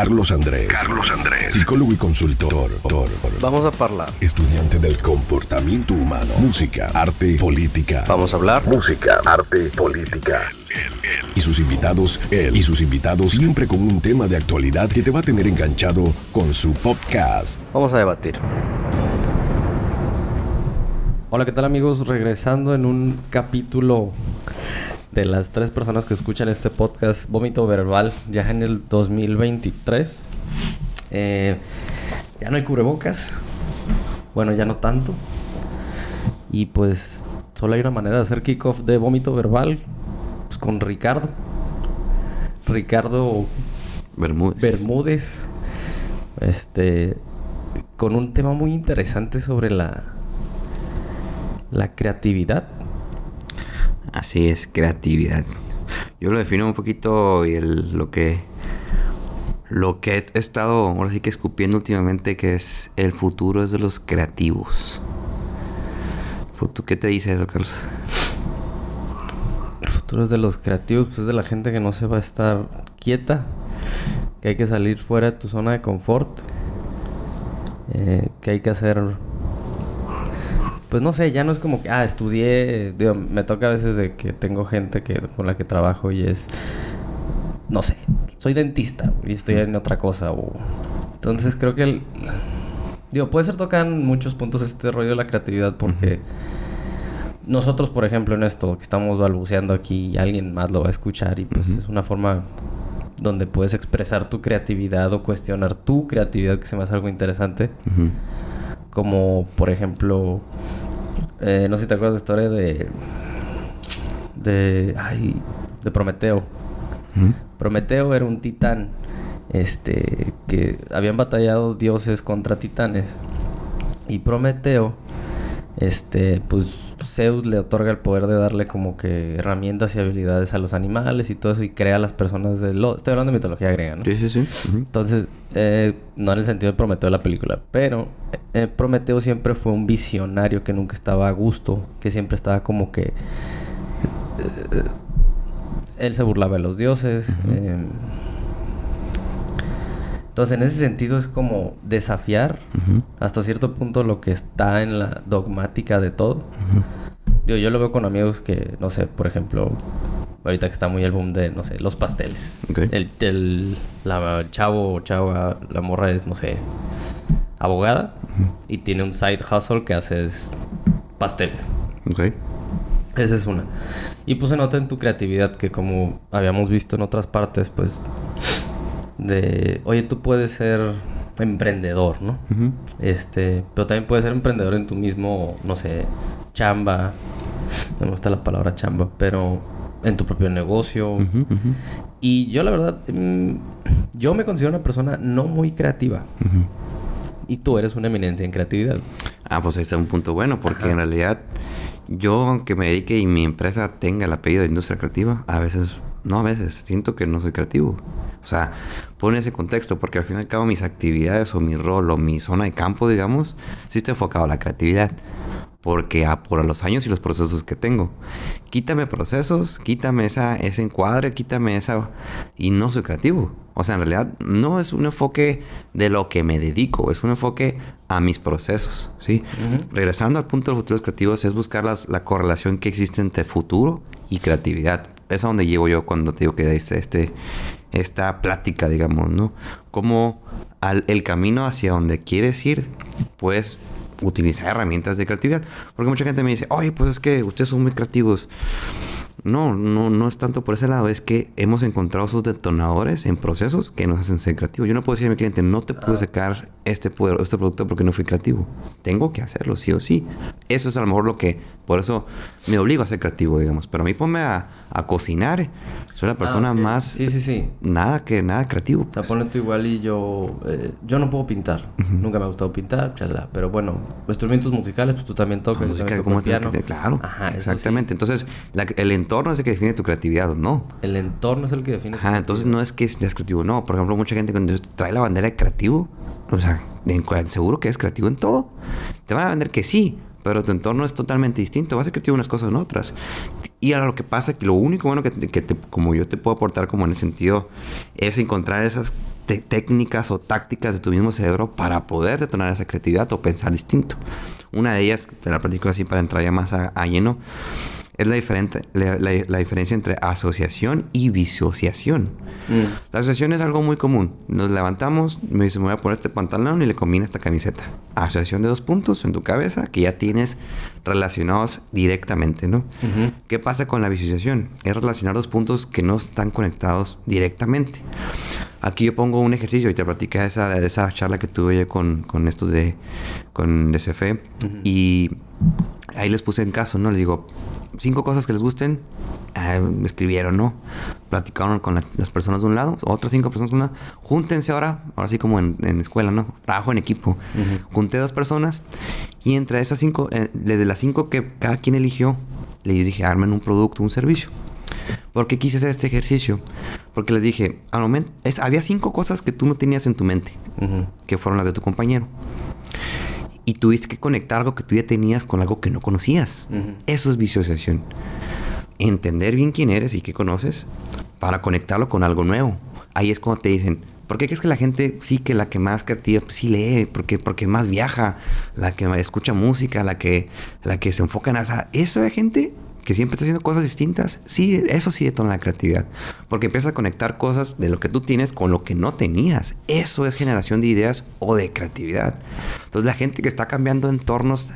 Carlos Andrés. Carlos Andrés. Psicólogo y consultor. Vamos a hablar. Estudiante del comportamiento humano. Música, arte, política. Vamos a hablar. Música, arte, política. Y sus invitados, él y sus invitados, siempre con un tema de actualidad que te va a tener enganchado con su podcast. Vamos a debatir. Hola, ¿qué tal amigos? Regresando en un capítulo de las tres personas que escuchan este podcast, Vómito Verbal, ya en el 2023. Eh, ya no hay cubrebocas. Bueno, ya no tanto. Y pues solo hay una manera de hacer kickoff de Vómito Verbal. Pues con Ricardo. Ricardo Bermúdez. Bermúdez. Este. Con un tema muy interesante sobre la. La creatividad. Así es, creatividad. Yo lo defino un poquito y el, lo que lo que he estado ahora sí que escupiendo últimamente que es el futuro es de los creativos. ¿Qué te dice eso, Carlos? El futuro es de los creativos, pues es de la gente que no se va a estar quieta, que hay que salir fuera de tu zona de confort, eh, que hay que hacer pues no sé, ya no es como que, ah, estudié, digo, me toca a veces de que tengo gente que, con la que trabajo y es, no sé, soy dentista y estoy en otra cosa. O... Entonces creo que, el, digo, puede ser tocan muchos puntos este rollo de la creatividad porque nosotros, por ejemplo, en esto que estamos balbuceando aquí y alguien más lo va a escuchar y pues es una forma donde puedes expresar tu creatividad o cuestionar tu creatividad, que se me hace algo interesante. Como, por ejemplo, eh, no sé si te acuerdas de la historia de. De. Ay. De Prometeo. Prometeo era un titán. Este. Que habían batallado dioses contra titanes. Y Prometeo. Este. Pues Zeus le otorga el poder de darle como que herramientas y habilidades a los animales y todo eso y crea a las personas de lo... Estoy hablando de mitología griega, ¿no? Sí, sí, sí. Entonces, eh, no en el sentido de Prometeo de la película, pero eh, Prometeo siempre fue un visionario que nunca estaba a gusto, que siempre estaba como que... Eh, él se burlaba de los dioses. Entonces, en ese sentido es como desafiar hasta cierto punto lo que está en la dogmática de todo. Digo, yo lo veo con amigos que, no sé, por ejemplo, ahorita que está muy el boom de, no sé, los pasteles. El, el, la chavo o chava, la morra es, no sé, abogada y tiene un side hustle que hace pasteles. Ok. Esa es una. Y pues se nota en tu creatividad que como habíamos visto en otras partes, pues de, oye, tú puedes ser emprendedor, ¿no? Este, pero también puedes ser emprendedor en tu mismo, no sé, chamba. No me gusta la palabra chamba, pero en tu propio negocio. Y yo la verdad, mm, yo me considero una persona no muy creativa. Y tú eres una eminencia en creatividad. Ah, pues ahí está un punto bueno, porque en realidad yo, aunque me dedique y mi empresa tenga el apellido de industria creativa, a veces, no a veces, siento que no soy creativo. O sea, pone ese contexto, porque al fin y al cabo mis actividades o mi rol o mi zona de campo, digamos, sí está enfocado a la creatividad porque a, por los años y los procesos que tengo. Quítame procesos, quítame esa, ese encuadre, quítame esa... Y no soy creativo. O sea, en realidad no es un enfoque de lo que me dedico, es un enfoque a mis procesos, ¿sí? Regresando al punto de los futuros creativos es buscar la correlación que existe entre futuro y creatividad. Es a donde llevo yo cuando te digo que este, este, esta plática, digamos, ¿no? Como el camino hacia donde quieres ir, pues utilizar herramientas de creatividad. Porque mucha gente me dice, oye, pues es que ustedes son muy creativos. No, no, no es tanto por ese lado, es que hemos encontrado esos detonadores en procesos que nos hacen ser creativos. Yo no puedo decir a mi cliente, no te puedo ah. sacar este, poder, este producto porque no fui creativo. Tengo que hacerlo, sí o sí. Eso es a lo mejor lo que, por eso me obligo a ser creativo, digamos. Pero a mí ponme a, a cocinar soy la persona ah, más... Sí, sí, sí. Nada que... Nada creativo. Pues. Te tú igual y yo... Eh, yo no puedo pintar. Nunca me ha gustado pintar, chala. Pero bueno, instrumentos musicales, pues tú también tocas. Música, como piano. claro. Ajá, exactamente. Entonces, el entorno es el que define tu creatividad, ¿no? El entorno es el que define Ajá, entonces no es que seas creativo, no. Por ejemplo, mucha gente cuando trae la bandera de creativo, o sea, seguro que es creativo en todo. Te van a vender que sí, pero tu entorno es totalmente distinto. Vas a en unas cosas en otras. Y ahora lo que pasa, que lo único bueno que, que como yo te puedo aportar como en el sentido, es encontrar esas técnicas o tácticas de tu mismo cerebro para poder detonar esa creatividad o pensar distinto. Una de ellas, te la platico así para entrar ya más a, lleno, es la, diferente, la, la, diferencia entre asociación y disociación. Mm. La asociación es algo muy común. Nos levantamos, me dice, me voy a poner este pantalón y le combina esta camiseta. Asociación de dos puntos en tu cabeza que ya tienes relacionados directamente, ¿no? ¿Qué pasa con la disociación? Es relacionar dos puntos que no están conectados directamente. Aquí yo pongo un ejercicio y te platicé esa, de esa charla que tuve con, con estos de con DCF y ahí les puse en caso, ¿no? Les digo, cinco cosas que les gusten, eh, escribieron, ¿no? Platicaron con las personas de un lado, otras cinco personas de un lado, júntense ahora, ahora sí como en, escuela, ¿no? Trabajo en equipo. Junté dos personas y entre esas cinco, eh, desde las cinco que cada quien eligió, les dije, armen un producto, un servicio. ¿Por qué quise hacer este ejercicio? Porque les dije, al momento, es, había cinco cosas que tú no tenías en tu mente, que fueron las de tu compañero. Y tuviste que conectar algo que tú ya tenías con algo que no conocías. Eso es visualización. Entender bien quién eres y qué conoces para conectarlo con algo nuevo. Ahí es cuando te dicen, ¿por qué crees que la gente sí que la que más creativa pues sí lee? Porque, porque más viaja, la que escucha música, la que, la que se enfoca en esa. Eso de gente que siempre está haciendo cosas distintas, sí, eso sí detona la creatividad. Porque empieza a conectar cosas de lo que tú tienes con lo que no tenías. Eso es generación de ideas o de creatividad. Entonces la gente que está cambiando entornos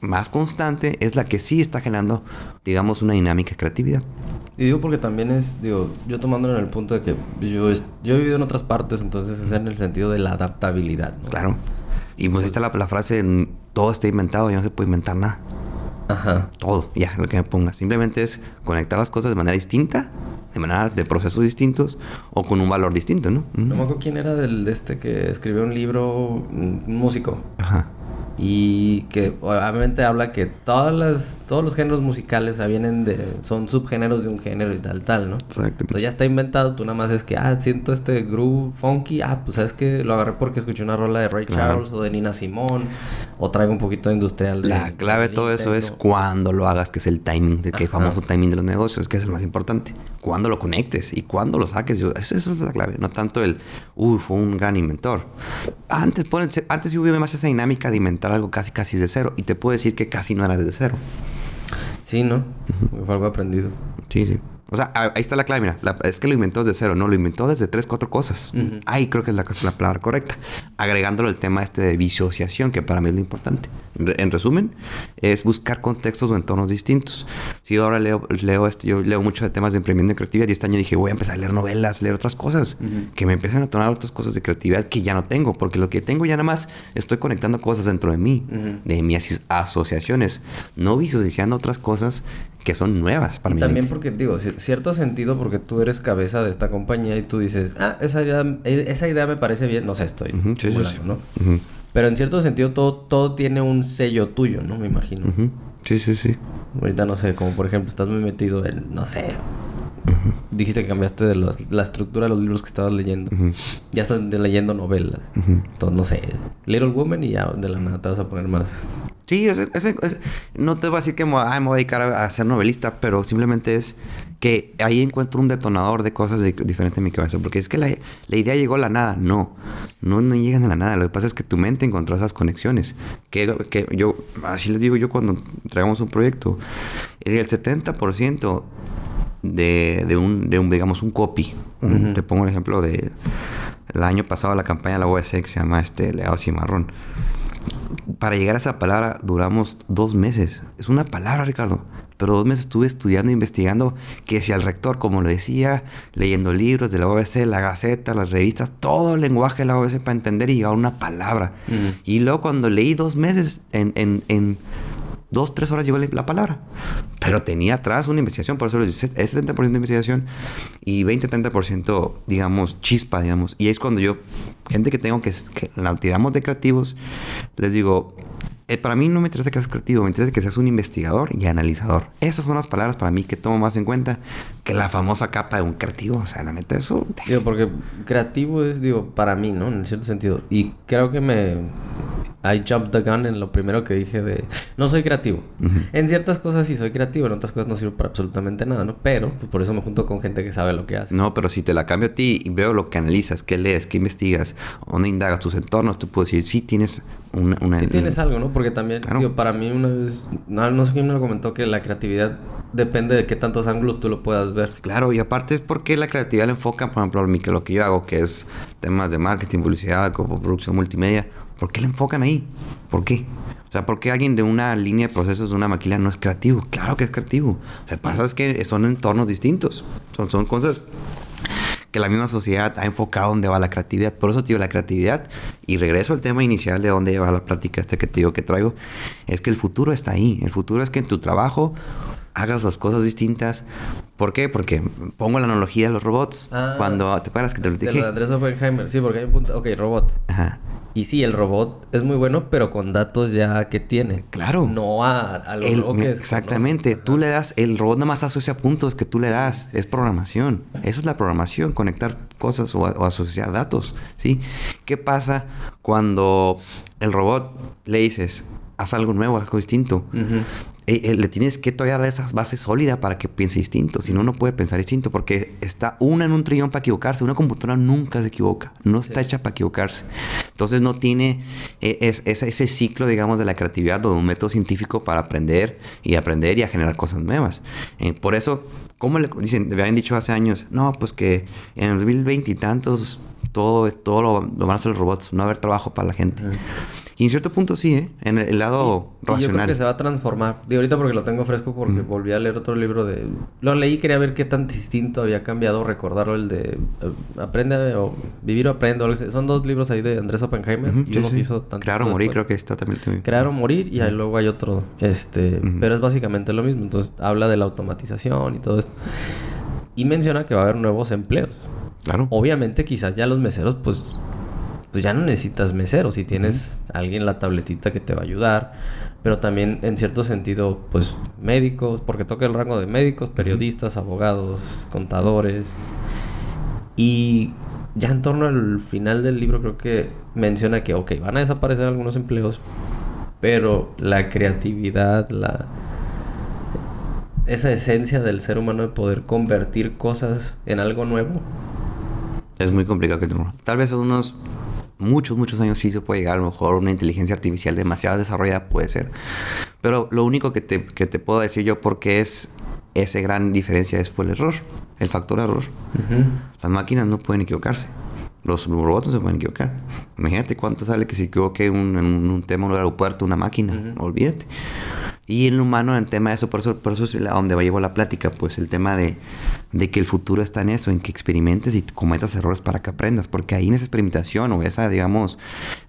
más constante es la que sí está generando, digamos, una dinámica de creatividad. Y digo porque también es, digo, yo tomándolo en el punto de que yo, yo he vivido en otras partes, entonces es en el sentido de la adaptabilidad. Claro. Y pues ahí está la, la frase, todo está inventado, ya no se puede inventar nada. Ajá. Todo, ya, lo que me ponga. Simplemente es conectar las cosas de manera distinta, de manera de procesos distintos o con un valor distinto, ¿no? No me acuerdo quién era del de este que escribió un libro, un músico. Ajá y que obviamente habla que todas las todos los géneros musicales vienen de son subgéneros de un género y tal tal no exacto entonces ya está inventado tú nada más es que ah siento este groove funky ah pues sabes que lo agarré porque escuché una rola de Ray Charles o de Nina Simone o traigo un poquito de industrial la clave de todo eso es cuando lo hagas que es el timing de que famoso timing de los negocios que es el más importante cuando lo conectes y cuando lo saques yo, eso, es la clave no tanto el uy fue un gran inventor antes antes yo hubiera más esa dinámica de inventar algo casi casi de cero. Y te puedo decir que casi no era de cero. Sí, ¿no? Fue algo aprendido. Sí, sí. O sea, ahí está la clave, mira. es que lo inventó desde cero, no, lo inventó desde tres, cuatro cosas. Ahí creo que es la, palabra correcta. Agregándolo el tema este de disociación, que para mí es lo importante. En resumen, es buscar contextos o entornos distintos. Si yo ahora leo, leo esto, yo leo mucho de temas de emprendimiento y creatividad y este año dije, voy a empezar a leer novelas, leer otras cosas, que me empiecen a tomar otras cosas de creatividad que ya no tengo, porque lo que tengo ya nada más estoy conectando cosas dentro de mí, de mis asociaciones, no visualizando otras cosas que son nuevas para y También porque, digo, cierto sentido, porque tú eres cabeza de esta compañía y tú dices, ah, esa idea, esa idea me parece bien, no sé, estoy ¿no? Pero en cierto sentido todo, todo tiene un sello tuyo, ¿no? Me imagino. Sí, sí, sí. Ahorita no sé, como por ejemplo, estás muy metido en, no sé, Dijiste que cambiaste de la estructura de los libros que estabas leyendo. Ya estás leyendo novelas. Entonces, no sé, Little Woman y ya de la nada te vas a poner más. Sí, no te voy a decir que me, voy a dedicar a, ser novelista, pero simplemente es que ahí encuentro un detonador de cosas diferentes en mi cabeza. Porque es que la, idea llegó a la nada. No, no, no llegan a la nada. Lo que pasa es que tu mente encontró esas conexiones. Que, que yo, así les digo yo cuando traigamos un proyecto, el 70% de, de, un, de un, digamos, un copy. Te pongo el ejemplo de el año pasado la campaña de la OS que se llama este Legado Cimarrón. Para llegar a esa palabra duramos dos meses. Es una palabra, Ricardo. Pero dos meses estuve estudiando, investigando, que si al rector, como lo decía, leyendo libros de la OBC, la Gaceta, las revistas, todo el lenguaje de la OBC para entender y llegar a una palabra. Y luego cuando leí dos meses en, en, en dos, tres horas llegó la palabra. Pero tenía atrás una investigación, por eso les dije, es 70% de investigación y 20-30%, digamos, chispa, digamos. Y es cuando yo, gente que tengo que, que la tiramos de creativos, les digo, eh, para mí no me interesa que seas creativo, me interesa que seas un investigador y analizador. Esas son las palabras para mí que tomo más en cuenta que la famosa capa de un creativo. O sea, la neta, eso. Digo, porque creativo es, digo, para mí, ¿no? En cierto sentido. Y creo que me I jumped the gun en lo primero que dije de no soy creativo. En ciertas cosas sí soy creativo, en otras cosas no sirvo para absolutamente nada, ¿no? Pero pues, por eso me junto con gente que sabe lo que hace. No, pero si te la cambio a ti y veo lo que analizas, qué lees, qué investigas, dónde indagas tus entornos, tú puedes decir, sí tienes una... una sí tienes algo, ¿no? Porque también, para mí una vez, no, no sé quién me lo comentó, que la creatividad depende de qué tantos ángulos tú lo puedas ver. Claro, y aparte es porque la creatividad le enfoca, por ejemplo, lo que yo hago, que es temas de marketing, publicidad, producción multimedia. ¿Por qué le enfocan ahí? ¿Por qué? O sea, ¿por qué alguien de una línea de procesos de una maquila no es creativo? Claro que es creativo. Lo que pasa es que son entornos distintos. Son, son cosas que la misma sociedad ha enfocado dónde va la creatividad. Por eso, tío, la creatividad, y regreso al tema inicial de dónde va la plática este que te digo que traigo, es que el futuro está ahí. El futuro es que en tu trabajo hagas las cosas distintas. ¿Por qué? Porque pongo la analogía de los robots. Ah. cuando te paras que te lo dije. De Andrés Oppenheimer, sí, porque hay un punto. Ok, robot. Ajá. Y sí, el robot es muy bueno, pero con datos ya que tiene. Claro. No a, a lo que es. Exactamente. Tú le das, el robot nada más asocia puntos que tú le das. Es programación. Eso es la programación, conectar cosas o, o asociar datos. ¿Sí? ¿Qué pasa cuando el robot le dices, haz algo nuevo, algo distinto. Eh, eh, le tienes que todavía dar esa base sólida para que piense distinto. Si no, no puede pensar distinto porque está una en un trillón para equivocarse. Una computadora nunca se equivoca. No está hecha para equivocarse. Entonces no tiene eh, ese ciclo, digamos, de la creatividad o de un método científico para aprender y aprender y a generar cosas nuevas. por eso, como le dicen? Me habían dicho hace años, no, pues que en el 2020 y tantos todo, todo lo, van a hacer los robots, no va a haber trabajo para la gente. Y en cierto punto sí, ¿eh? En el lado racional. yo creo que se va a transformar. De ahorita porque lo tengo fresco porque volví a leer otro libro de... Lo leí, quería ver qué tan distinto había cambiado, recordarlo el de... Eh, aprende o Vivir o Aprende. Son dos libros ahí de Andrés Oppenheimer. y uno hizo tanto Crear o Morir creo que está también. Crear o Morir y ahí luego hay otro. Este... Pero es básicamente lo mismo. Entonces habla de la automatización y todo esto. Y menciona que va a haber nuevos empleos. Claro. Obviamente quizás ya los meseros pues pues ya no necesitas mesero si tienes alguien en la tabletita que te va a ayudar. Pero también en cierto sentido, pues médicos, porque toca el rango de médicos, periodistas, abogados, contadores. Y ya en torno al final del libro creo que menciona que, ok, van a desaparecer algunos empleos, pero la creatividad, la esa esencia del ser humano de poder convertir cosas en algo nuevo. Es muy complicado que. Tal vez unos muchos, muchos años sí se puede llegar a lo mejor una inteligencia artificial demasiado desarrollada, puede ser. Pero lo único que te, que te puedo decir yo porque es esa gran diferencia es por el error, el factor error. Las máquinas no pueden equivocarse. Los robots no se pueden equivocar. Imagínate cuánto sale que se equivoque un, en un, tema en un aeropuerto una máquina. Olvídate. Y en lo humano, en el tema de eso, por eso, por eso es donde va llevo la plática, pues el tema de, de, que el futuro está en eso, en que experimentes y cometas errores para que aprendas, porque ahí en esa experimentación o esa, digamos,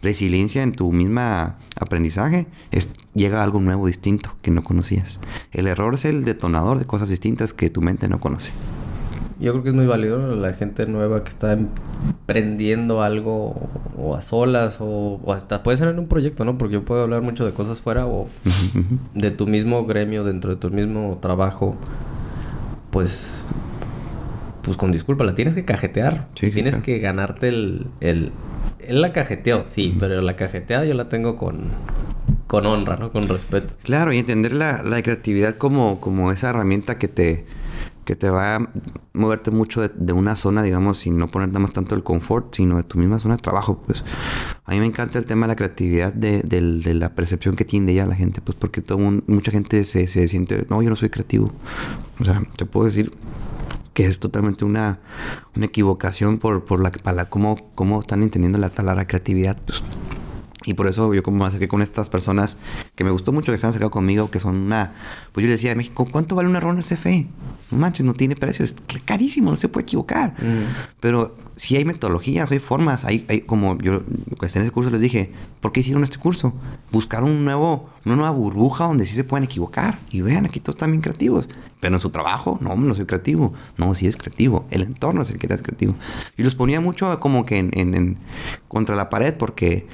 resiliencia en tu misma aprendizaje, es, llega algo nuevo, distinto, que no conocías. El error es el detonador de cosas distintas que tu mente no conoce. Yo creo que es muy válido la gente nueva que está emprendiendo algo o a solas o, hasta puede ser en un proyecto, ¿no? Porque yo puedo hablar mucho de cosas fuera o de tu mismo gremio, dentro de tu mismo trabajo. Pues, pues con disculpa, la tienes que cajetear. tienes que ganarte el, el... Él la cajeteó, sí, pero la cajeteada yo la tengo con, con honra, ¿no? Con respeto. Claro, y entender la, la creatividad como, como esa herramienta que te que te va a moverte mucho de, una zona, digamos, y no poner nada más tanto el confort, sino de tu misma zona de trabajo, pues. A mí me encanta el tema de la creatividad, de, la percepción que tiene de ella la gente, pues porque todo mucha gente se, siente, no, yo no soy creativo. O sea, te puedo decir que es totalmente una, una equivocación por, por la, para cómo, cómo están entendiendo la palabra creatividad, pues y por eso yo como me acerqué con estas personas que me gustó mucho que se han acercado conmigo, que son una... Pues yo le decía a México, ¿cuánto vale un error en el CFE? No manches, no tiene precio, es carísimo, no se puede equivocar. Mm. Pero si hay metodologías, hay formas, hay, hay como yo pues, en ese curso les dije, ¿por qué hicieron este curso? Buscar un nuevo, una nueva burbuja donde sí se pueden equivocar. Y vean, aquí todos están bien creativos. Pero en su trabajo, no, no soy creativo. No, sí es creativo. El entorno es el que es creativo. Y los ponía mucho como que en, en contra la pared porque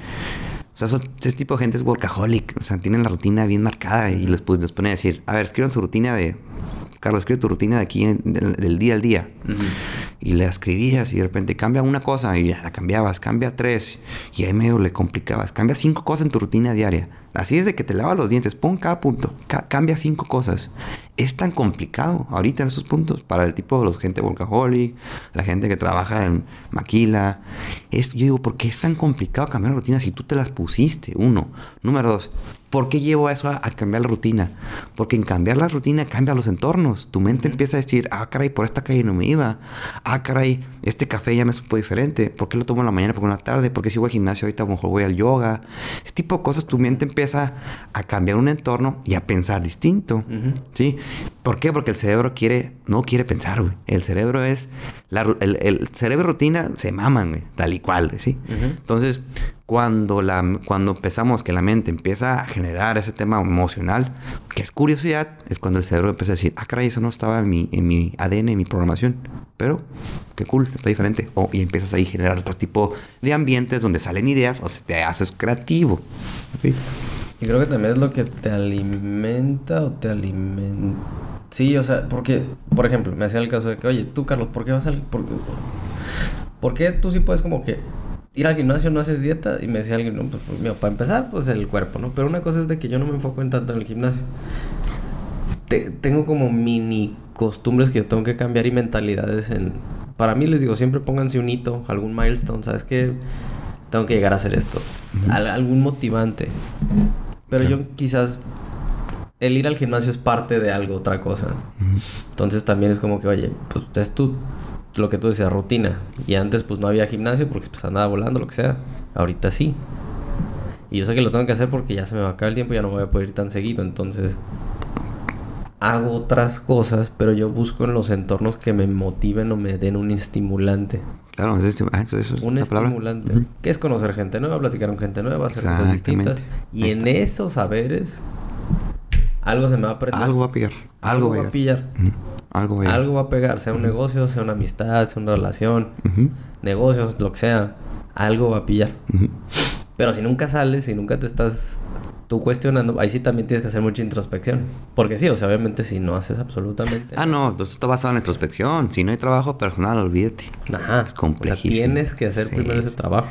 o sea, son, ese tipo de gente es workaholic. O sea, tienen la rutina bien marcada y les, pues, les pone a decir, a ver, escriban su rutina de Carlos, escribe tu rutina de aquí del, día al día. Y la escribías y de repente cambia una cosa y ya la cambiabas, cambia tres y ahí medio le complicabas, cambia cinco cosas en tu rutina diaria. Así es de que te lavas los dientes, pon cada punto, cambia cinco cosas. Es tan complicado ahorita en esos puntos para el tipo de los gente workaholic, la gente que trabaja en maquila. Es, yo digo, ¿por qué es tan complicado cambiar la rutina si tú te las pusiste? Uno. Número dos, ¿Por qué llevo eso a, cambiar la rutina? Porque en cambiar la rutina cambia los entornos. Tu mente empieza a decir, ah, caray, por esta calle no me iba. Ah, caray, este café ya me supo diferente. ¿Por qué lo tomo en la mañana, por la tarde? ¿Por qué si voy al gimnasio ahorita a lo mejor voy al yoga? Este tipo de cosas, tu mente empieza a cambiar un entorno y a pensar distinto. ¿Sí? ¿Por qué? Porque el cerebro quiere, no quiere pensar, güey. El cerebro es, el, cerebro rutina se maman, güey, tal y cual, ¿sí? Entonces, cuando, la, cuando empezamos que la mente empieza a generar ese tema emocional, que es curiosidad, es cuando el cerebro empieza a decir, ah, caray, eso no estaba en mi, en mi ADN, en mi programación. Pero, qué cool, está diferente. O, y empiezas ahí a generar otro tipo de ambientes donde salen ideas o se te haces creativo. Y creo que también es lo que te alimenta o te alimenta Sí, o sea, porque, por ejemplo, me hacía el caso de que, oye, tú, Carlos, ¿por qué vas al. Por, ¿por qué tú sí puedes como que ir al gimnasio no haces dieta? Y me decía alguien, no, pues, pues para empezar, pues el cuerpo, ¿no? Pero una cosa es de que yo no me enfoco en tanto en el gimnasio. Tengo como mini costumbres que yo tengo que cambiar y mentalidades en... Para mí les digo, siempre pónganse un hito, algún milestone, ¿sabes qué? Tengo que llegar a hacer esto. algún motivante. Pero yo quizás el ir al gimnasio es parte de algo, otra cosa. Entonces también es como que, oye, pues es tú, lo que tú decías, rutina. Y antes pues no había gimnasio porque pues andaba volando, lo que sea. Ahorita sí. Y yo sé que lo tengo que hacer porque ya se me va a acabar el tiempo y ya no voy a poder ir tan seguido. Entonces hago otras cosas, pero yo busco en los entornos que me motiven o me den un estimulante. Claro, es ah, eso, eso, un estimulante. Que es conocer gente nueva, platicar con gente nueva, hacer cosas distintas. Y en esos saberes algo se me va a aprender. Algo va a pillar. Algo, va a pillar. Algo, va a Algo va a pegar, sea un negocio, sea una amistad, sea una relación, negocios, lo que sea. Algo va a pillar. Pero si nunca sales, si nunca te estás tú cuestionando, ahí sí también tienes que hacer mucha introspección. Porque sí, o sea, obviamente si no haces absolutamente. Ah, no, entonces está basado en introspección. Si no hay trabajo personal, olvídate. Ajá. Es complejísimo. O tienes que hacer primero ese trabajo.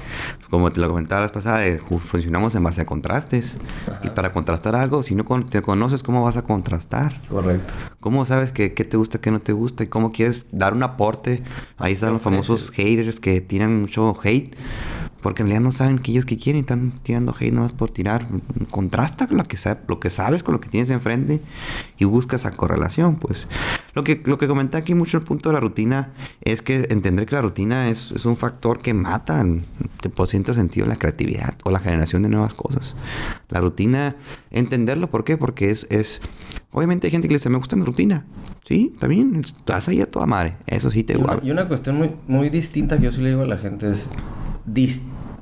Como te lo comentaba la vez pasada, eh, funcionamos en base a contrastes. Y para contrastar algo, si no te conoces, ¿cómo vas a contrastar? Correcto. ¿Cómo sabes qué, qué te gusta, qué no te gusta? Y cómo quieres dar un aporte. Ahí están los famosos haters que tiran mucho hate porque en realidad no saben que ellos que quieren, están tirando hate nomás por tirar. Contrasta lo que, lo que sabes con lo que tienes enfrente y buscas esa correlación, pues. Lo que, lo que comenté aquí mucho el punto de la rutina es que entender que la rutina es, es un factor que mata, por cierto sentido, la creatividad o la generación de nuevas cosas. La rutina, entenderlo, ¿por qué? Porque es, es obviamente hay gente que le dice, me gusta mi rutina. Sí, también, estás ahí a toda madre. Eso sí te gusta. Y una cuestión muy, muy distinta que yo sí le digo a la gente es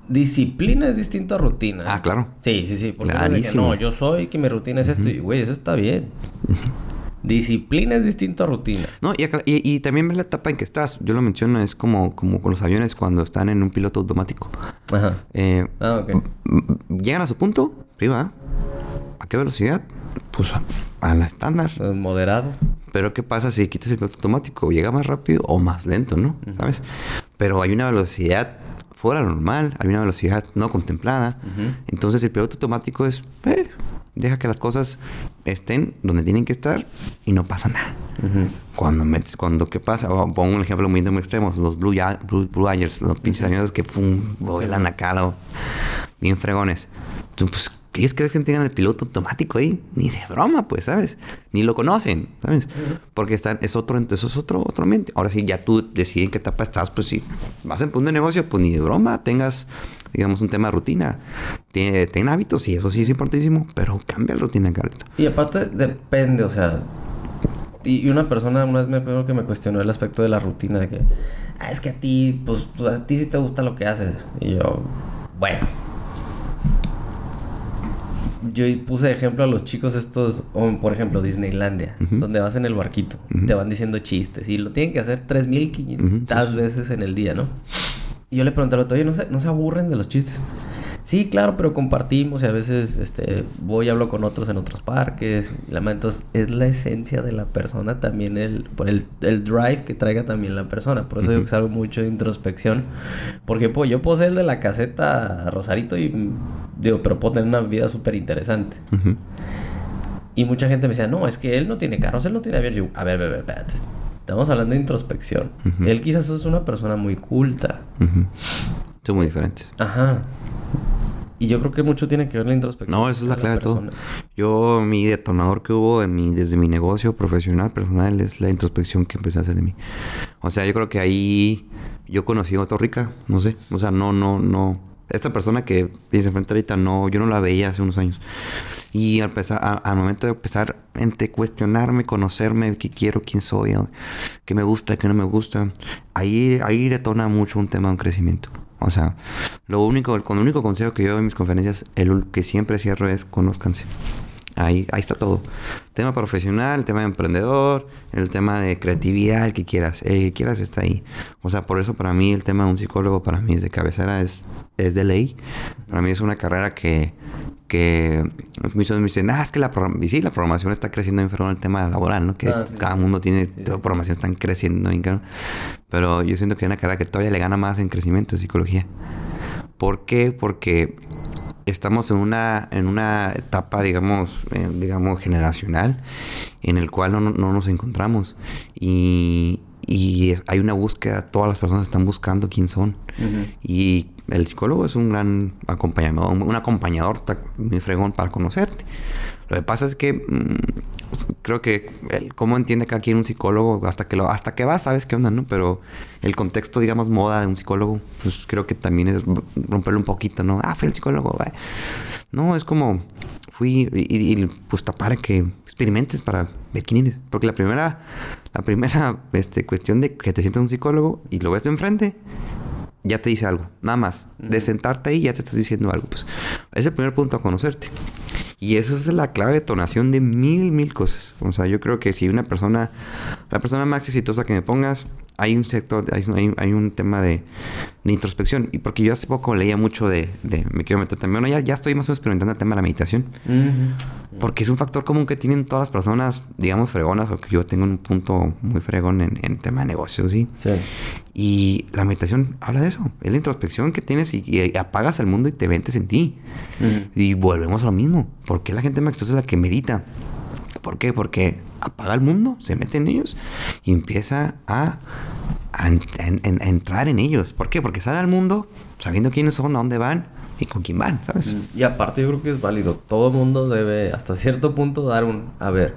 disciplina es distinto a rutina. Ah, claro. Sí, sí, sí. Porque no, yo soy que mi rutina es esto. Y, güey, eso está bien. Disciplina es distinto a rutina. No, y, y, también ves la etapa en que estás. Yo lo menciono, es como, como con los aviones cuando están en un piloto automático. Ajá. Eh, ah, ok. Llegan a su punto, arriba. ¿A qué velocidad? Pues a, la estándar. Moderado. Pero ¿qué pasa si quitas el piloto automático? ¿Llega más rápido o más lento, no? ¿Sabes? Pero hay una velocidad fuera normal, hay una velocidad no contemplada. Entonces el piloto automático es, eh, deja que las cosas estén donde tienen que estar y no pasa nada. Cuando metes, cuando qué pasa, pongo un ejemplo muy, muy extremo, los Blue, Blue, Blue los pinches aviones que fum, vuelan acá, bien fregones. Entonces, pues ellos creen que tengan el piloto automático ahí. Ni de broma, pues, ¿sabes? Ni lo conocen, ¿sabes? Porque están, es otro, eso es otro, otro ambiente. Ahora sí, ya tú decides en qué etapa estás, pues si vas a emprender de negocio, pues ni de broma tengas, digamos, un tema de rutina. Ten, hábitos y eso sí es importantísimo, pero cambia la rutina, Carlito. Y aparte, depende, o sea, y una persona una vez me acuerdo que me cuestionó el aspecto de la rutina de que ah, es que a ti pues a ti sí te gusta lo que haces y yo bueno yo puse de ejemplo a los chicos estos, por ejemplo, Disneylandia, donde vas en el barquito, te van diciendo chistes y lo tienen que hacer 3.500 veces en el día, ¿no? Y yo le pregunté al otro, oye, ¿no se, ¿no se aburren de los chistes? Sí, claro, pero compartimos y a veces este, voy y hablo con otros en otros parques. La, entonces, es la esencia de la persona también, el, el, el drive que traiga también la persona. Por eso digo que es algo mucho de introspección. Porque pues, yo puedo ser el de la caseta Rosarito y digo, pero puedo tener una vida súper interesante. Y mucha gente me decía, no, es que él no tiene carros, él no tiene avión. Yo, a ver, a ver, espérate. Estamos hablando de introspección. Él quizás es una persona muy culta. Son muy diferentes. Ajá. Y yo creo que mucho tiene que ver la introspección. No, eso es la clave de todo. Yo, mi detonador que hubo en mi, desde mi negocio profesional, personal, es la introspección que empecé a hacer de mí. O sea, yo creo que ahí yo conocí a rica, no sé. O sea, no, no, no. Esta persona que dice frente ahorita, no, yo no la veía hace unos años. Y al, empezar, al momento de empezar entre cuestionarme, conocerme, qué quiero, quién soy, qué me gusta, qué no me gusta, ahí, ahí detona mucho un tema de un crecimiento. O sea, lo único, el, único consejo que yo doy en mis conferencias, el que siempre cierro es conózcanse. Ahí, ahí está todo. Tema profesional, tema de emprendedor, el tema de creatividad, el que quieras. El que quieras está ahí. O sea, por eso para mí el tema de un psicólogo, para mí es de cabecera, es, es de ley. Para mí es una carrera que, que muchos me dicen, ah, es que la, sí, la programación está creciendo en el tema laboral, ¿no? Que ah, cada mundo tiene, toda programación están creciendo, pero yo siento que hay una carrera que todavía le gana más en crecimiento de psicología. ¿Por qué? Porque estamos en una, en una etapa, digamos, eh, digamos, generacional en el cual no, no nos encontramos. Y, y hay una búsqueda, todas las personas están buscando quién son. Y el psicólogo es un gran acompañador, un acompañador muy fregón para conocerte. Lo que pasa es que mm, creo que el, cómo entiende cada quien un psicólogo hasta que lo hasta que va sabes qué onda, ¿no? Pero el contexto, digamos, moda de un psicólogo, pues creo que también es romperlo un poquito, ¿no? Ah, fue el psicólogo, No, es como fui y, pues para que experimentes para ver quién eres. Porque la primera, la primera este, cuestión de que te sientas un psicólogo y lo ves de enfrente, ya te dice algo, nada más. De sentarte ahí ya te estás diciendo algo. Pues es el primer punto a conocerte. Y esa es la clave de tonación de mil, mil cosas. O sea, yo creo que si una persona, la persona más exitosa que me pongas, hay un sector, hay, hay un tema de, de, introspección. Y porque yo hace poco leía mucho de, de me quiero meter también, bueno, ya, ya estoy más o menos experimentando el tema de la meditación. Porque es un factor común que tienen todas las personas, digamos, fregonas, o que yo tengo un punto muy fregón en, en tema de negocios, ¿sí? Sí. Y la meditación habla de eso. Es la introspección que tienes y, apagas el mundo y te ventes en ti. Y volvemos a lo mismo. ¿Por qué la gente más exitosa es la que medita? ¿Por qué? Porque apaga el mundo, se mete en ellos y empieza a, entrar en ellos. ¿Por qué? Porque sale al mundo sabiendo quiénes son, a dónde van y con quién van, ¿sabes? Mm, y aparte yo creo que es válido. Todo el mundo debe hasta cierto punto dar un... A ver,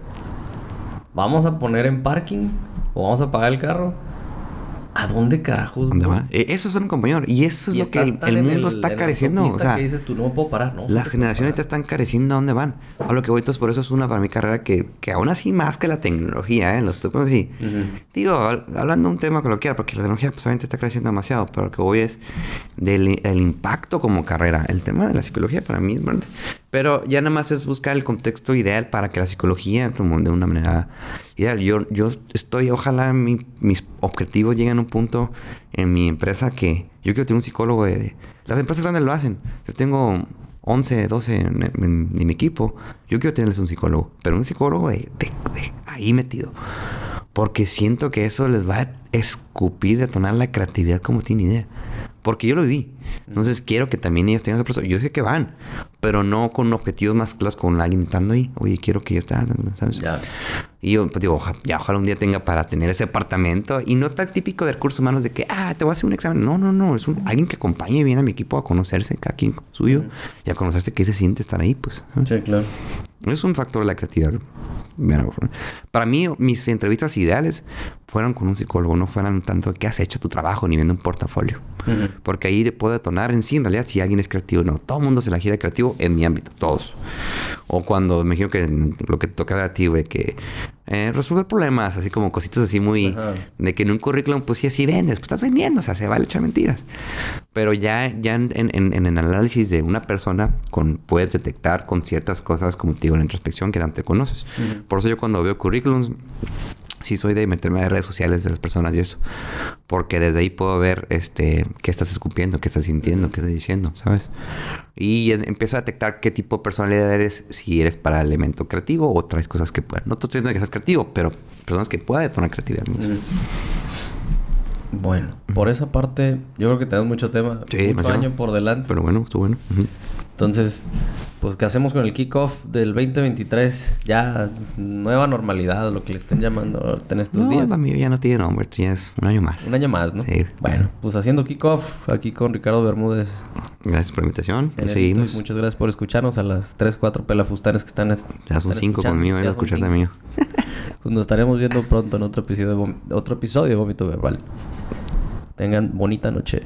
¿vamos a poner en parking o vamos a pagar el carro? ¿A dónde carajos? ¿Dónde va? E, eso es un compañero. Y eso es lo que el, mundo está careciendo. O sea, que dices tú, no puedo parar, ¿no? Las generaciones te están careciendo a dónde van. A lo que voy, entonces por eso es una para mi carrera que, que aún así más que la tecnología, ¿eh? Los estoy así. Digo, hablando de un tema coloquial, porque la tecnología pues, obviamente está creciendo demasiado, pero lo que voy es del el impacto como carrera. El tema de la psicología para mí es. Pero ya nada más es buscar el contexto ideal para que la psicología de una manera ideal. Yo, yo estoy, ojalá mis objetivos lleguen a un punto en mi empresa que yo quiero tener un psicólogo de... las empresas grandes lo hacen. Yo tengo 11, 12 en, mi equipo. Yo quiero tenerles un psicólogo, pero un psicólogo de, ahí metido. Porque siento que eso les va a escupir, detonar la creatividad como tiene idea. Porque yo lo viví. Entonces quiero que también ellos tengan ese proceso. Yo sé que van, pero no con objetivos más claros, con alguien estando ahí. Oye, quiero que ellos ¿sabes? Y yo pues, digo, ya ojalá un día tenga para tener ese apartamento. Y no tan típico de recursos humanos de que, ah, te voy a hacer un examen. No, no, no. Es un, alguien que acompañe bien a mi equipo a conocerse, cada quien suyo, y a conocerse qué se siente estar ahí, pues. Sí, claro. Es un factor de la creatividad. Para mí, mis entrevistas ideales fueron con un psicólogo, no fueran tanto que has hecho tu trabajo ni viendo un portafolio. Porque ahí puedo detonar en sí, en realidad, si alguien es creativo o no. Todo el mundo se la gira creativo en mi ámbito, todos. O cuando me imagino que lo que te toca a ti, que eh, resolver problemas, así como cositas así muy... De que en un currículum, pues sí, así vendes, pues estás vendiendo, o sea, se vale echar mentiras. Pero ya, ya en, en, en, el análisis de una persona, con, puedes detectar con ciertas cosas, como te digo, la introspección que tanto te conoces. Por eso yo cuando veo currículums sí soy de meterme a redes sociales de las personas y eso. Porque desde ahí puedo ver este qué estás escupiendo, qué estás sintiendo, qué estás diciendo, ¿sabes? Y empiezo a detectar qué tipo de personalidad eres, si eres para el elemento creativo o traes cosas que puedan. No estoy diciendo que seas creativo, pero personas que puedan detonar creatividad. Bueno, por esa parte, yo creo que tenemos mucho tema, Sí, mucho año por delante. Pero bueno, estuvo bueno. Ujú. Entonces, pues, ¿qué hacemos con el kickoff del 2023? Ya nueva normalidad, lo que le estén llamando en estos No, días. la mía ya no tiene nombre, ya es un año más. Un año más, ¿no? Sí. Bueno, pues haciendo kickoff aquí con Ricardo Bermúdez. Gracias por la invitación. Y seguimos. Muchas gracias por escucharnos a las 3, 4 pelafustanes que están. est- Ya son están cinco escuchando. conmigo, Ya escuchar mío. Pues nos estaremos viendo pronto en otro episodio de, otro episodio de Vómito Verbal. Tengan bonita noche.